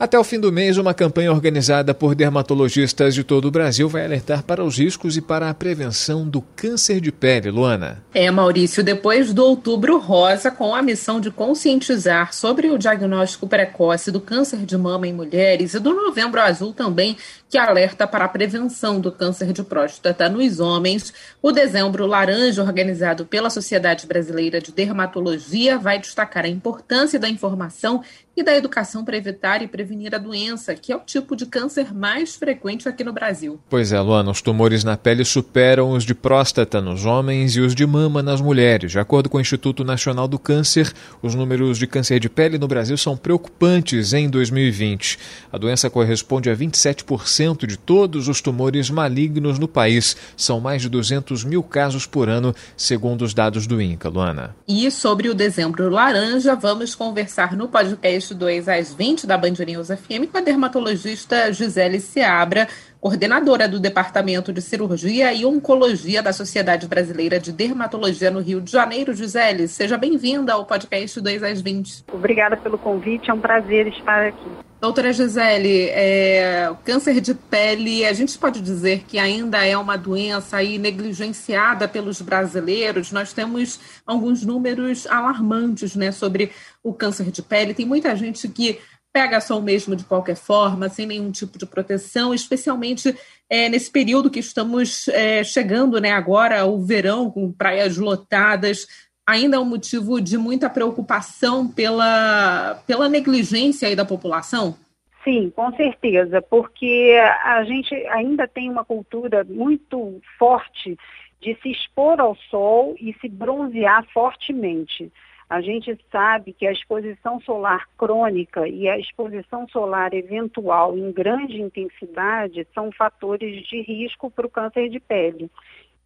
Até o fim do mês, uma campanha organizada por dermatologistas de todo o Brasil vai alertar para os riscos e para a prevenção do câncer de pele, Luana. É, Maurício, depois do Outubro Rosa, com a missão de conscientizar sobre o diagnóstico precoce do câncer de mama em mulheres e do Novembro Azul também, que alerta para a prevenção do câncer de próstata nos homens. O Dezembro Laranja, organizado pela Sociedade Brasileira de Dermatologia, vai destacar a importância da informação e da educação para evitar e prevenir a doença, que é o tipo de câncer mais frequente aqui no Brasil. Pois é, Luana, os tumores na pele superam os de próstata nos homens e os de mama nas mulheres. De acordo com o Instituto Nacional do Câncer, os números de câncer de pele no Brasil são preocupantes em 2020. A doença corresponde a 27% de todos os tumores malignos no país. São mais de 200 mil casos por ano, segundo os dados do INCA, Luana. E sobre o dezembro laranja, vamos conversar no podcast 2 às 20 da Band News FM com a dermatologista Gisele Seabra, coordenadora do Departamento de Cirurgia e Oncologia da Sociedade Brasileira de Dermatologia no Rio de Janeiro. Gisele, seja bem-vinda ao podcast 2 às 20. Obrigada pelo convite, é um prazer estar aqui. Doutora Gisele, é, o câncer de pele, a gente pode dizer que ainda é uma doença aí negligenciada pelos brasileiros. Nós temos alguns números alarmantes né, sobre o câncer de pele. Tem muita gente que pega sol mesmo de qualquer forma, sem nenhum tipo de proteção, especialmente é, nesse período que estamos é, chegando né, agora, o verão, com praias lotadas ainda é um motivo de muita preocupação pela, pela negligência da população? Sim, com certeza, porque a gente ainda tem uma cultura muito forte de se expor ao sol e se bronzear fortemente. A gente sabe que a exposição solar crônica e a exposição solar eventual em grande intensidade são fatores de risco para o câncer de pele.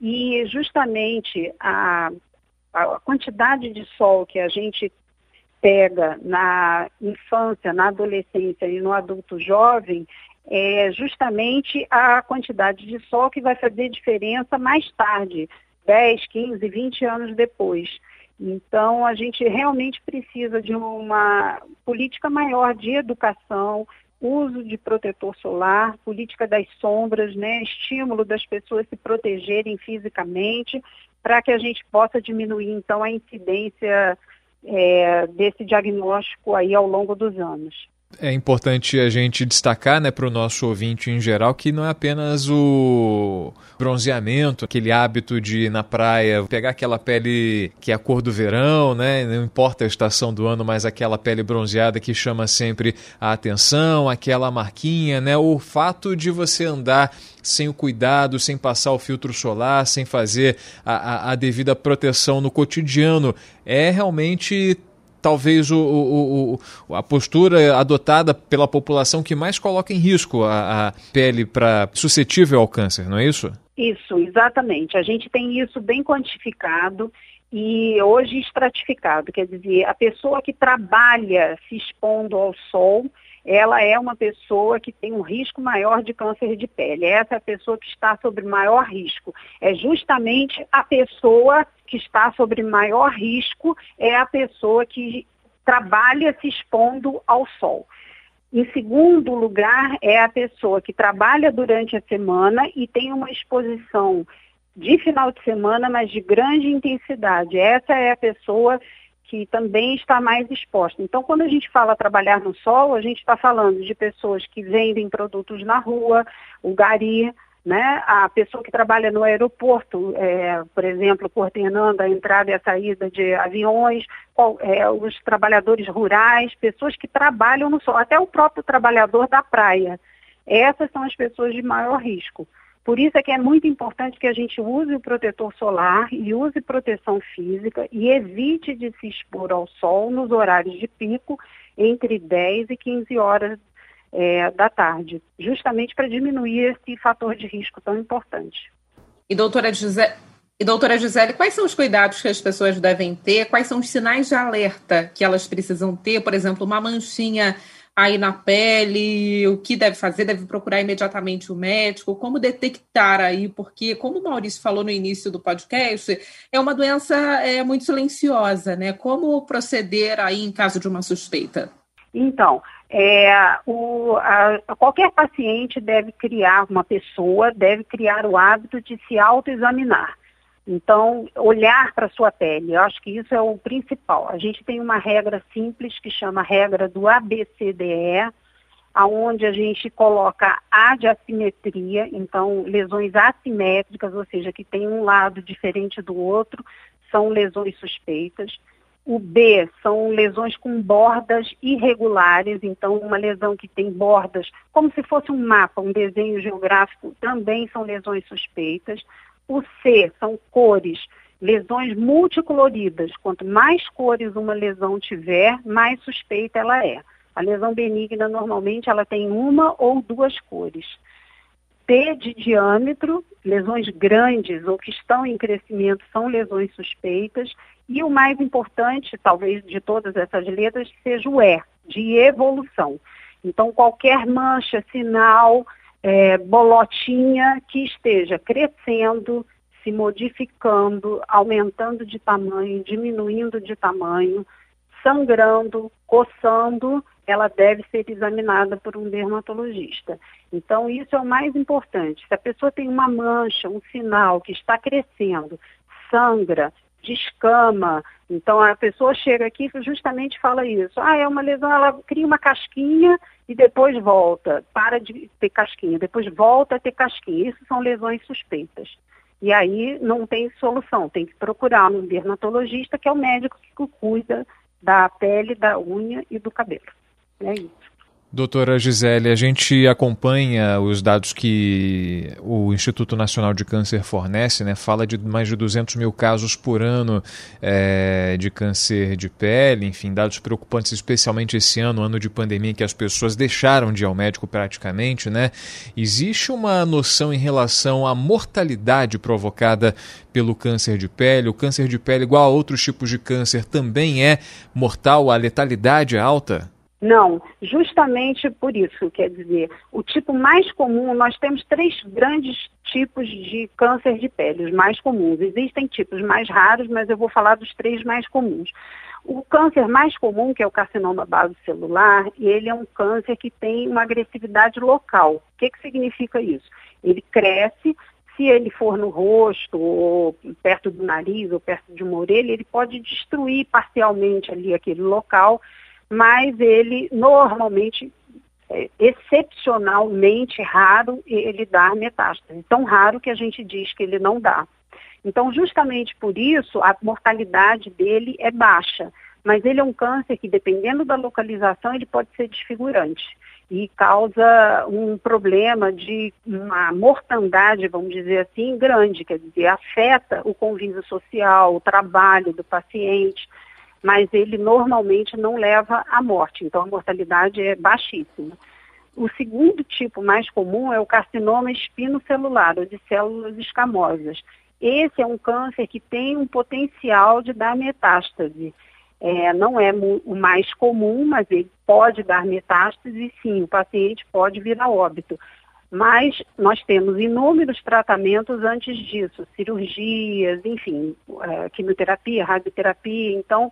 E justamente a a quantidade de sol que a gente pega na infância, na adolescência e no adulto jovem é justamente a quantidade de sol que vai fazer diferença mais tarde, 10, 15, 20 anos depois. Então, a gente realmente precisa de uma política maior de educação, uso de protetor solar, política das sombras, né, estímulo das pessoas se protegerem fisicamente, para que a gente possa diminuir então a incidência é, desse diagnóstico aí ao longo dos anos. É importante a gente destacar né, para o nosso ouvinte em geral que não é apenas o bronzeamento, aquele hábito de ir na praia pegar aquela pele que é a cor do verão, né, não importa a estação do ano, mas aquela pele bronzeada que chama sempre a atenção, aquela marquinha, né, o fato de você andar sem o cuidado, sem passar o filtro solar, sem fazer a, a, a devida proteção no cotidiano, é realmente talvez o, o, o, a postura adotada pela população que mais coloca em risco a, a pele para suscetível ao câncer, não é isso? Isso, exatamente. A gente tem isso bem quantificado e hoje estratificado, quer dizer, a pessoa que trabalha se expondo ao sol, ela é uma pessoa que tem um risco maior de câncer de pele. Essa é a pessoa que está sob maior risco. É justamente a pessoa que está sob maior risco, é a pessoa que trabalha se expondo ao sol. Em segundo lugar, é a pessoa que trabalha durante a semana e tem uma exposição de final de semana, mas de grande intensidade. Essa é a pessoa que também está mais exposta. Então, quando a gente fala trabalhar no sol, a gente está falando de pessoas que vendem produtos na rua, o gari, né? A pessoa que trabalha no aeroporto, é, por exemplo, coordenando a entrada e a saída de aviões, é, os trabalhadores rurais, pessoas que trabalham no sol, até o próprio trabalhador da praia. Essas são as pessoas de maior risco. Por isso é que é muito importante que a gente use o protetor solar e use proteção física e evite de se expor ao sol nos horários de pico entre 10 e 15 horas é, da tarde, justamente para diminuir esse fator de risco tão importante. E doutora Gisele, e doutora Gisele, quais são os cuidados que as pessoas devem ter? Quais são os sinais de alerta que elas precisam ter? Por exemplo, uma manchinha aí na pele, o que deve fazer? Deve procurar imediatamente o médico? Como detectar aí? Porque, como o Maurício falou no início do podcast, é uma doença é, muito silenciosa, né? Como proceder aí em caso de uma suspeita? Então, é, o, a, qualquer paciente deve criar, uma pessoa deve criar o hábito de se autoexaminar. Então, olhar para a sua pele, eu acho que isso é o principal. A gente tem uma regra simples que chama regra do ABCDE, aonde a gente coloca A de assimetria, então lesões assimétricas, ou seja, que tem um lado diferente do outro, são lesões suspeitas. O B são lesões com bordas irregulares, então uma lesão que tem bordas, como se fosse um mapa, um desenho geográfico, também são lesões suspeitas. O C são cores, lesões multicoloridas. Quanto mais cores uma lesão tiver, mais suspeita ela é. A lesão benigna normalmente ela tem uma ou duas cores. T de diâmetro, lesões grandes ou que estão em crescimento são lesões suspeitas. E o mais importante, talvez, de todas essas letras, seja o E, de evolução. Então, qualquer mancha, sinal, é, bolotinha que esteja crescendo, se modificando, aumentando de tamanho, diminuindo de tamanho, sangrando, coçando, ela deve ser examinada por um dermatologista. Então, isso é o mais importante. Se a pessoa tem uma mancha, um sinal que está crescendo, sangra, descama, então a pessoa chega aqui e justamente fala isso. Ah, é uma lesão, ela cria uma casquinha e depois volta, para de ter casquinha, depois volta a ter casquinha. Isso são lesões suspeitas. E aí não tem solução, tem que procurar um dermatologista, que é o médico que cuida da pele, da unha e do cabelo. É isso. Doutora Gisele, a gente acompanha os dados que o Instituto Nacional de Câncer fornece, né? Fala de mais de 200 mil casos por ano é, de câncer de pele, enfim, dados preocupantes, especialmente esse ano, ano de pandemia, que as pessoas deixaram de ir ao médico praticamente, né? Existe uma noção em relação à mortalidade provocada pelo câncer de pele? O câncer de pele, igual a outros tipos de câncer, também é mortal? A letalidade é alta? Não, justamente por isso, quer dizer, o tipo mais comum, nós temos três grandes tipos de câncer de pele, os mais comuns. Existem tipos mais raros, mas eu vou falar dos três mais comuns. O câncer mais comum, que é o carcinoma base celular, ele é um câncer que tem uma agressividade local. O que, que significa isso? Ele cresce, se ele for no rosto, ou perto do nariz, ou perto de uma orelha, ele pode destruir parcialmente ali aquele local mas ele normalmente, é, excepcionalmente raro, ele dá metástase. Tão raro que a gente diz que ele não dá. Então, justamente por isso, a mortalidade dele é baixa. Mas ele é um câncer que, dependendo da localização, ele pode ser desfigurante e causa um problema de uma mortandade, vamos dizer assim, grande, quer dizer, afeta o convívio social, o trabalho do paciente mas ele normalmente não leva à morte, então a mortalidade é baixíssima. O segundo tipo mais comum é o carcinoma espinocelular, ou de células escamosas. Esse é um câncer que tem um potencial de dar metástase. É, não é o mais comum, mas ele pode dar metástase e sim, o paciente pode vir a óbito. Mas nós temos inúmeros tratamentos antes disso, cirurgias, enfim, é, quimioterapia, radioterapia. Então,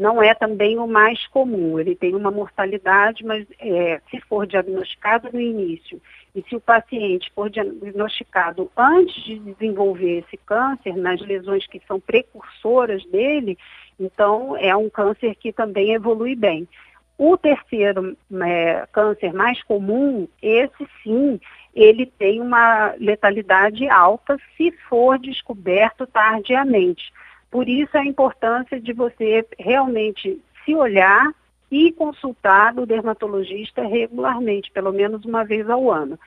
não é também o mais comum. Ele tem uma mortalidade, mas é, se for diagnosticado no início e se o paciente for diagnosticado antes de desenvolver esse câncer, nas lesões que são precursoras dele, então é um câncer que também evolui bem. O terceiro é, câncer mais comum, esse sim, ele tem uma letalidade alta se for descoberto tardiamente. Por isso a importância de você realmente se olhar e consultar o dermatologista regularmente, pelo menos uma vez ao ano.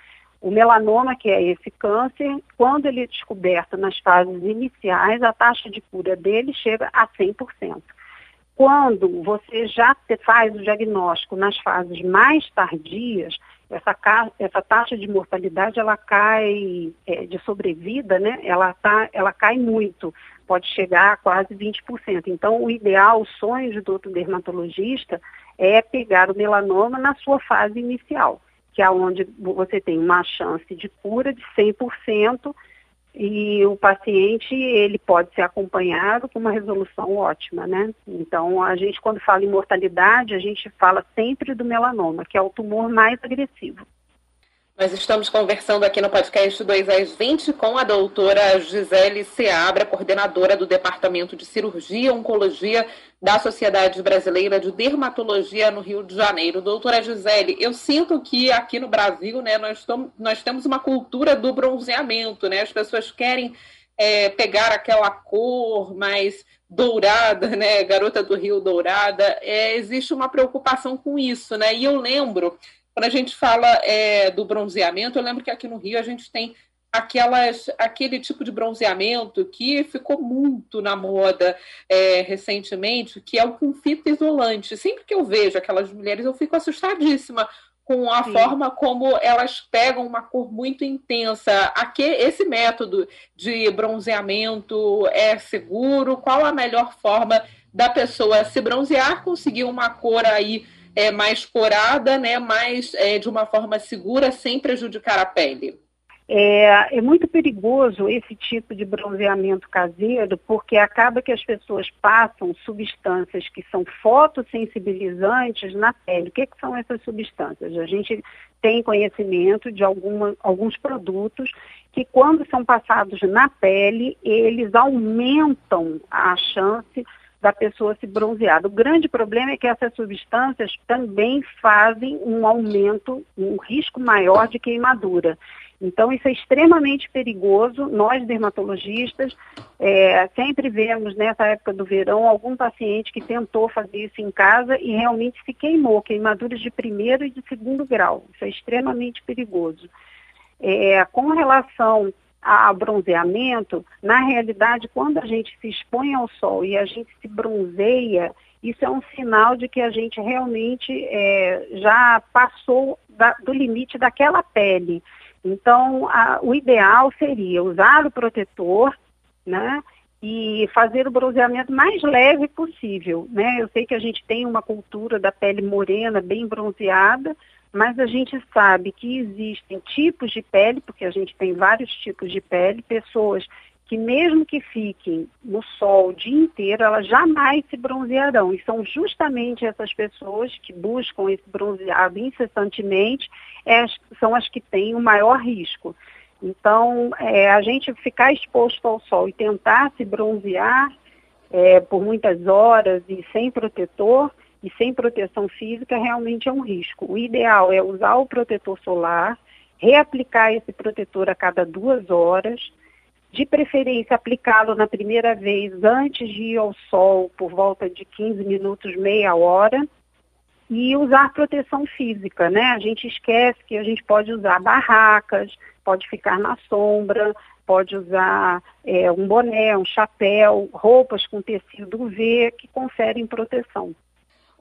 O melanoma, que é esse câncer, quando ele é descoberto nas fases iniciais, a taxa de cura dele chega a 100%. Quando você já faz o diagnóstico nas fases mais tardias, essa, essa taxa de mortalidade ela cai é, de sobrevida, né? Ela, tá, ela cai muito, pode chegar a quase 20%. Então, o ideal, o sonho do dermatologista é pegar o melanoma na sua fase inicial, que é onde você tem uma chance de cura de 100%, e o paciente ele pode ser acompanhado com uma resolução ótima, né? Então a gente quando fala em mortalidade a gente fala sempre do melanoma, que é o tumor mais agressivo. Nós estamos conversando aqui no podcast 2 às 20 com a doutora Gisele Seabra, coordenadora do Departamento de Cirurgia e Oncologia da Sociedade Brasileira de Dermatologia no Rio de Janeiro. Doutora Gisele, eu sinto que aqui no Brasil né, nós, nós temos uma cultura do bronzeamento, né? As pessoas querem é, pegar aquela cor mais dourada, né? Garota do Rio Dourada. É, existe uma preocupação com isso, né? E eu lembro quando a gente fala é, do bronzeamento, eu lembro que aqui no Rio a gente tem aquelas, aquele tipo de bronzeamento que ficou muito na moda é, recentemente, que é o com fita isolante. Sempre que eu vejo aquelas mulheres, eu fico assustadíssima com a Sim. forma como elas pegam uma cor muito intensa. Aqui, esse método de bronzeamento é seguro? Qual a melhor forma da pessoa se bronzear, conseguir uma cor aí é, mais corada, né, mais é, de uma forma segura, sem prejudicar a pele? É, é, muito perigoso esse tipo de bronzeamento caseiro, porque acaba que as pessoas passam substâncias que são fotossensibilizantes na pele. O que, que são essas substâncias? A gente tem conhecimento de alguma, alguns produtos que, quando são passados na pele, eles aumentam a chance da pessoa se bronzear. O grande problema é que essas substâncias também fazem um aumento, um risco maior de queimadura. Então, isso é extremamente perigoso. Nós, dermatologistas, é, sempre vemos nessa época do verão algum paciente que tentou fazer isso em casa e realmente se queimou, queimaduras de primeiro e de segundo grau. Isso é extremamente perigoso. É, com relação a bronzeamento, na realidade, quando a gente se expõe ao sol e a gente se bronzeia, isso é um sinal de que a gente realmente é, já passou da, do limite daquela pele. Então, a, o ideal seria usar o protetor, né? E fazer o bronzeamento mais leve possível, né? Eu sei que a gente tem uma cultura da pele morena, bem bronzeada, mas a gente sabe que existem tipos de pele, porque a gente tem vários tipos de pele, pessoas que mesmo que fiquem no sol o dia inteiro, elas jamais se bronzearão. E são justamente essas pessoas que buscam esse bronzeado incessantemente, é, são as que têm o maior risco. Então, é, a gente ficar exposto ao sol e tentar se bronzear é, por muitas horas e sem protetor, e sem proteção física realmente é um risco. O ideal é usar o protetor solar, reaplicar esse protetor a cada duas horas, de preferência aplicá-lo na primeira vez antes de ir ao sol por volta de 15 minutos, meia hora, e usar proteção física, né? A gente esquece que a gente pode usar barracas, pode ficar na sombra, pode usar é, um boné, um chapéu, roupas com tecido UV que conferem proteção.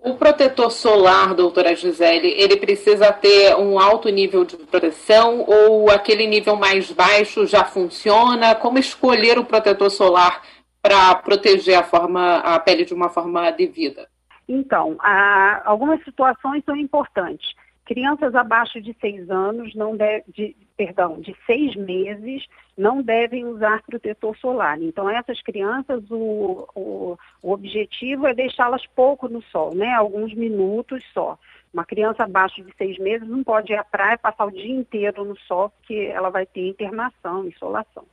O protetor solar, doutora Gisele, ele precisa ter um alto nível de proteção ou aquele nível mais baixo já funciona? Como escolher o protetor solar para proteger a, forma, a pele de uma forma devida? Então, há, algumas situações são importantes. Crianças abaixo de seis anos não deve, de, perdão, de seis meses não devem usar protetor solar. Então, essas crianças, o, o, o objetivo é deixá-las pouco no sol, né? Alguns minutos só. Uma criança abaixo de seis meses não pode ir à praia passar o dia inteiro no sol, porque ela vai ter internação, insolação.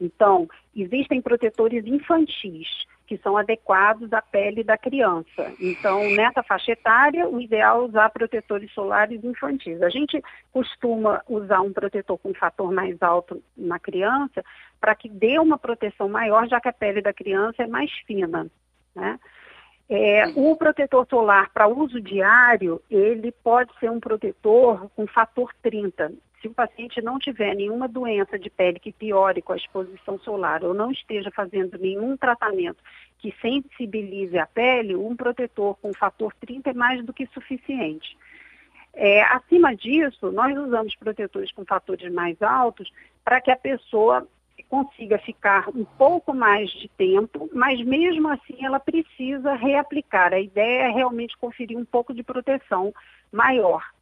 Então, existem protetores infantis que são adequados à pele da criança. Então, nessa faixa etária, o ideal é usar protetores solares infantis. A gente costuma usar um protetor com fator mais alto na criança para que dê uma proteção maior, já que a pele da criança é mais fina. Né? É, o protetor solar para uso diário, ele pode ser um protetor com fator 30 se o paciente não tiver nenhuma doença de pele que piore com a exposição solar ou não esteja fazendo nenhum tratamento que sensibilize a pele, um protetor com fator 30 é mais do que suficiente. É, acima disso, nós usamos protetores com fatores mais altos para que a pessoa consiga ficar um pouco mais de tempo, mas mesmo assim ela precisa reaplicar. A ideia é realmente conferir um pouco de proteção maior.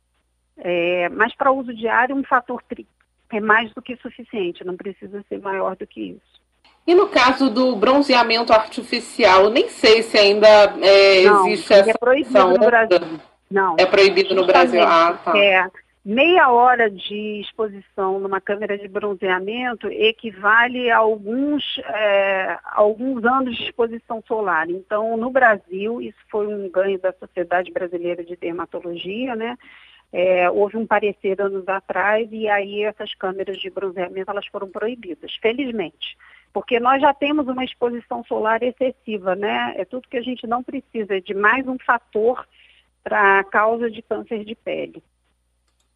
É, mas para uso diário, um fator 30 é mais do que suficiente, não precisa ser maior do que isso. E no caso do bronzeamento artificial, nem sei se ainda é, não, existe essa é proibido no? Brasil. Não. É proibido no Brasil. Ah, tá. É, meia hora de exposição numa câmera de bronzeamento equivale a alguns, é, alguns anos de exposição solar. Então, no Brasil, isso foi um ganho da Sociedade Brasileira de Dermatologia, né? É, houve um parecer anos atrás e aí essas câmeras de bronzeamento elas foram proibidas, felizmente porque nós já temos uma exposição solar excessiva, né? É tudo que a gente não precisa, é de mais um fator para a causa de câncer de pele.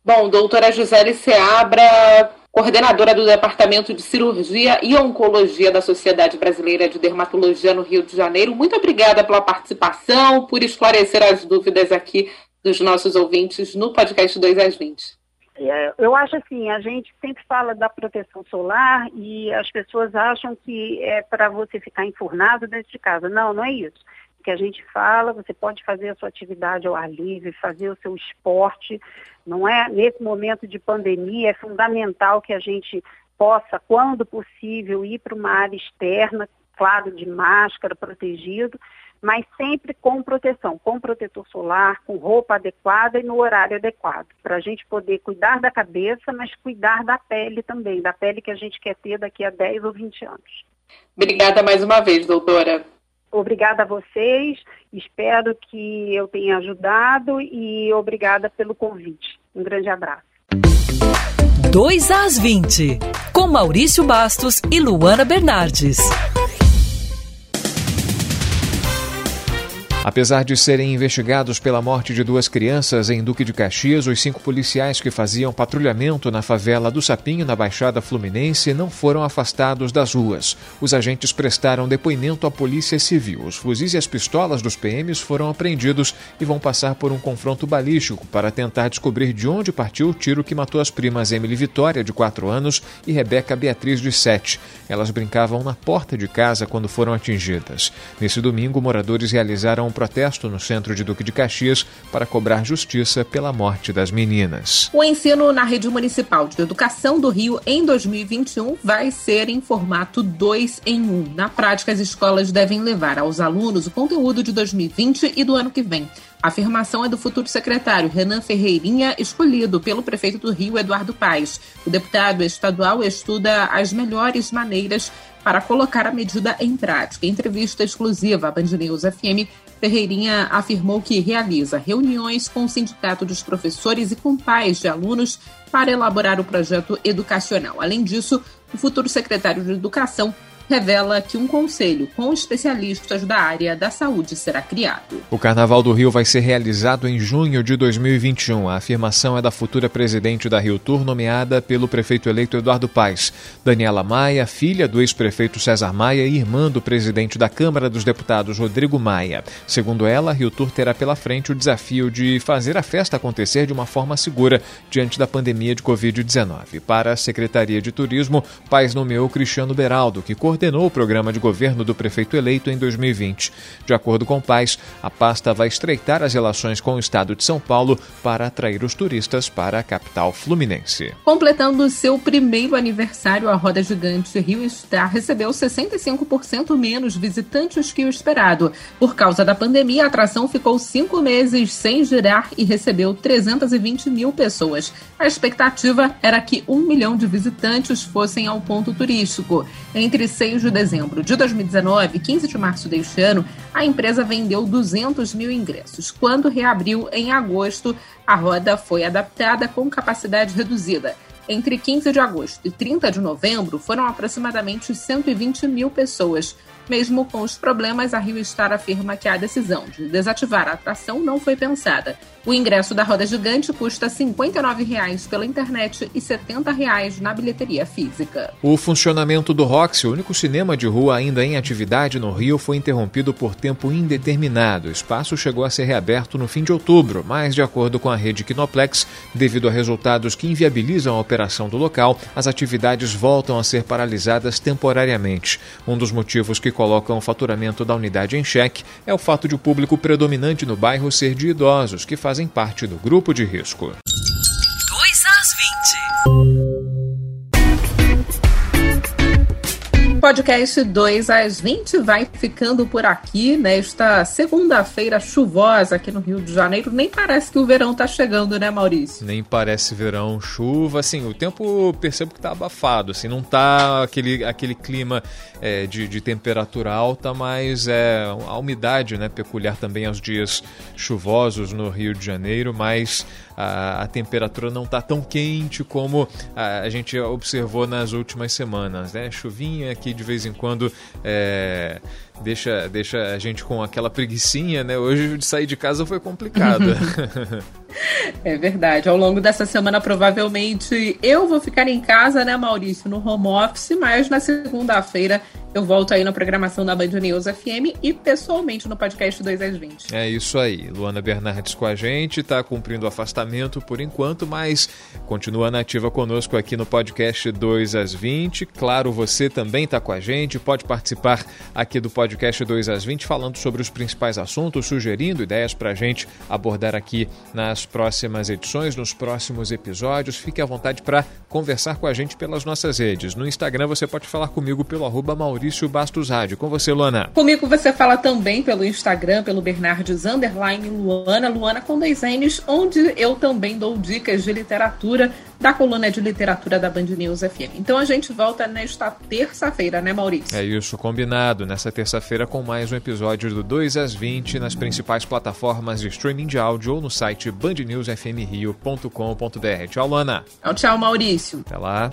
Bom, doutora Gisele Seabra, coordenadora do Departamento de Cirurgia e Oncologia da Sociedade Brasileira de Dermatologia no Rio de Janeiro, muito obrigada pela participação, por esclarecer as dúvidas aqui dos nossos ouvintes no podcast 2 às 20. É, eu acho assim, a gente sempre fala da proteção solar e as pessoas acham que é para você ficar enfurnado dentro de casa. Não, não é isso. O que a gente fala, você pode fazer a sua atividade ao ar livre, fazer o seu esporte. Não é nesse momento de pandemia é fundamental que a gente possa, quando possível, ir para uma área externa, claro, de máscara, protegido, mas sempre com proteção, com protetor solar, com roupa adequada e no horário adequado, para a gente poder cuidar da cabeça, mas cuidar da pele também, da pele que a gente quer ter daqui a 10 ou 20 anos. Obrigada mais uma vez, doutora. Obrigada a vocês, espero que eu tenha ajudado e obrigada pelo convite. Um grande abraço. 2 às 20, com Maurício Bastos e Luana Bernardes. Apesar de serem investigados pela morte de duas crianças em Duque de Caxias, os cinco policiais que faziam patrulhamento na favela do Sapinho, na Baixada Fluminense, não foram afastados das ruas. Os agentes prestaram depoimento à Polícia Civil. Os fuzis e as pistolas dos PMs foram apreendidos e vão passar por um confronto balístico para tentar descobrir de onde partiu o tiro que matou as primas Emily Vitória, de 4 anos, e Rebeca Beatriz, de 7. Elas brincavam na porta de casa quando foram atingidas. Nesse domingo, moradores realizaram um protesto no centro de Duque de Caxias para cobrar justiça pela morte das meninas. O ensino na rede municipal de educação do Rio em 2021 vai ser em formato 2 em 1. Um. Na prática, as escolas devem levar aos alunos o conteúdo de 2020 e do ano que vem. A afirmação é do futuro secretário Renan Ferreirinha, escolhido pelo prefeito do Rio, Eduardo Paes. O deputado estadual estuda as melhores maneiras para colocar a medida em prática. Entrevista exclusiva à Band News FM, Ferreirinha afirmou que realiza reuniões com o Sindicato dos Professores e com pais de alunos para elaborar o projeto educacional. Além disso, o futuro secretário de Educação revela que um conselho com especialistas da área da saúde será criado. O Carnaval do Rio vai ser realizado em junho de 2021. A afirmação é da futura presidente da Rio Tour, nomeada pelo prefeito eleito Eduardo Paes. Daniela Maia, filha do ex-prefeito César Maia e irmã do presidente da Câmara dos Deputados, Rodrigo Maia. Segundo ela, a Rio Tour terá pela frente o desafio de fazer a festa acontecer de uma forma segura diante da pandemia de Covid-19. Para a Secretaria de Turismo, Paes nomeou Cristiano Beraldo, que coordenou coordenou o programa de governo do prefeito eleito em 2020. De acordo com o Paz, a pasta vai estreitar as relações com o estado de São Paulo para atrair os turistas para a capital fluminense. Completando seu primeiro aniversário, a Roda Gigante Rio Star recebeu 65% menos visitantes que o esperado. Por causa da pandemia, a atração ficou cinco meses sem girar e recebeu 320 mil pessoas. A expectativa era que um milhão de visitantes fossem ao ponto turístico. Entre 6 de dezembro de 2019 e 15 de março deste ano, a empresa vendeu 200 mil ingressos. Quando reabriu em agosto, a roda foi adaptada com capacidade reduzida. Entre 15 de agosto e 30 de novembro, foram aproximadamente 120 mil pessoas. Mesmo com os problemas, a Rio Star afirma que a decisão de desativar a atração não foi pensada. O ingresso da roda gigante custa R$ 59,00 pela internet e R$ 70,00 na bilheteria física. O funcionamento do Roxy, o único cinema de rua ainda em atividade no Rio, foi interrompido por tempo indeterminado. O espaço chegou a ser reaberto no fim de outubro, mas, de acordo com a rede Kinoplex, devido a resultados que inviabilizam a operação do local, as atividades voltam a ser paralisadas temporariamente. Um dos motivos que colocam o faturamento da unidade em xeque é o fato de o público predominante no bairro ser de idosos, que fazem parte do grupo de risco. 2 às 20. Podcast 2 às 20 vai ficando por aqui nesta segunda-feira chuvosa aqui no Rio de Janeiro. Nem parece que o verão tá chegando, né, Maurício? Nem parece verão, chuva, assim, o tempo percebo que tá abafado, assim, não tá aquele, aquele clima é, de, de, temperatura alta, mas é a umidade né, peculiar também aos dias chuvosos no Rio de Janeiro, mas a, a temperatura não está tão quente como a, a, gente observou nas últimas semanas. Né? Chuvinha aqui de vez em quando é, deixa, deixa a gente com aquela preguiçinha, né? Hoje de sair de casa foi complicado. É verdade. Ao longo dessa semana, provavelmente eu vou ficar em casa, né, Maurício, no home office, mas na segunda-feira eu volto aí na programação da Band News FM e pessoalmente no podcast 2 às 20. É isso aí. Luana Bernardes com a gente, está cumprindo o afastamento por enquanto, mas continua nativa conosco aqui no podcast 2 às 20. Claro, você também está com a gente, pode participar aqui do podcast 2 às 20 falando sobre os principais assuntos, sugerindo ideias para a gente abordar aqui nas próximas edições, nos próximos episódios. Fique à vontade para conversar com a gente pelas nossas redes. No Instagram você pode falar comigo pelo arroba Maurício Bastos Rádio. Com você, Luana. Comigo você fala também pelo Instagram, pelo Bernardes Underline Luana, Luana com dois N's, onde eu também dou dicas de literatura da coluna de literatura da Band News FM. Então a gente volta nesta terça-feira, né, Maurício? É isso, combinado. Nessa terça-feira com mais um episódio do 2 às 20 nas principais plataformas de streaming de áudio ou no site bandnewsfmrio.com.br. Tchau, Luana. Tchau, tchau, Maurício. Até lá.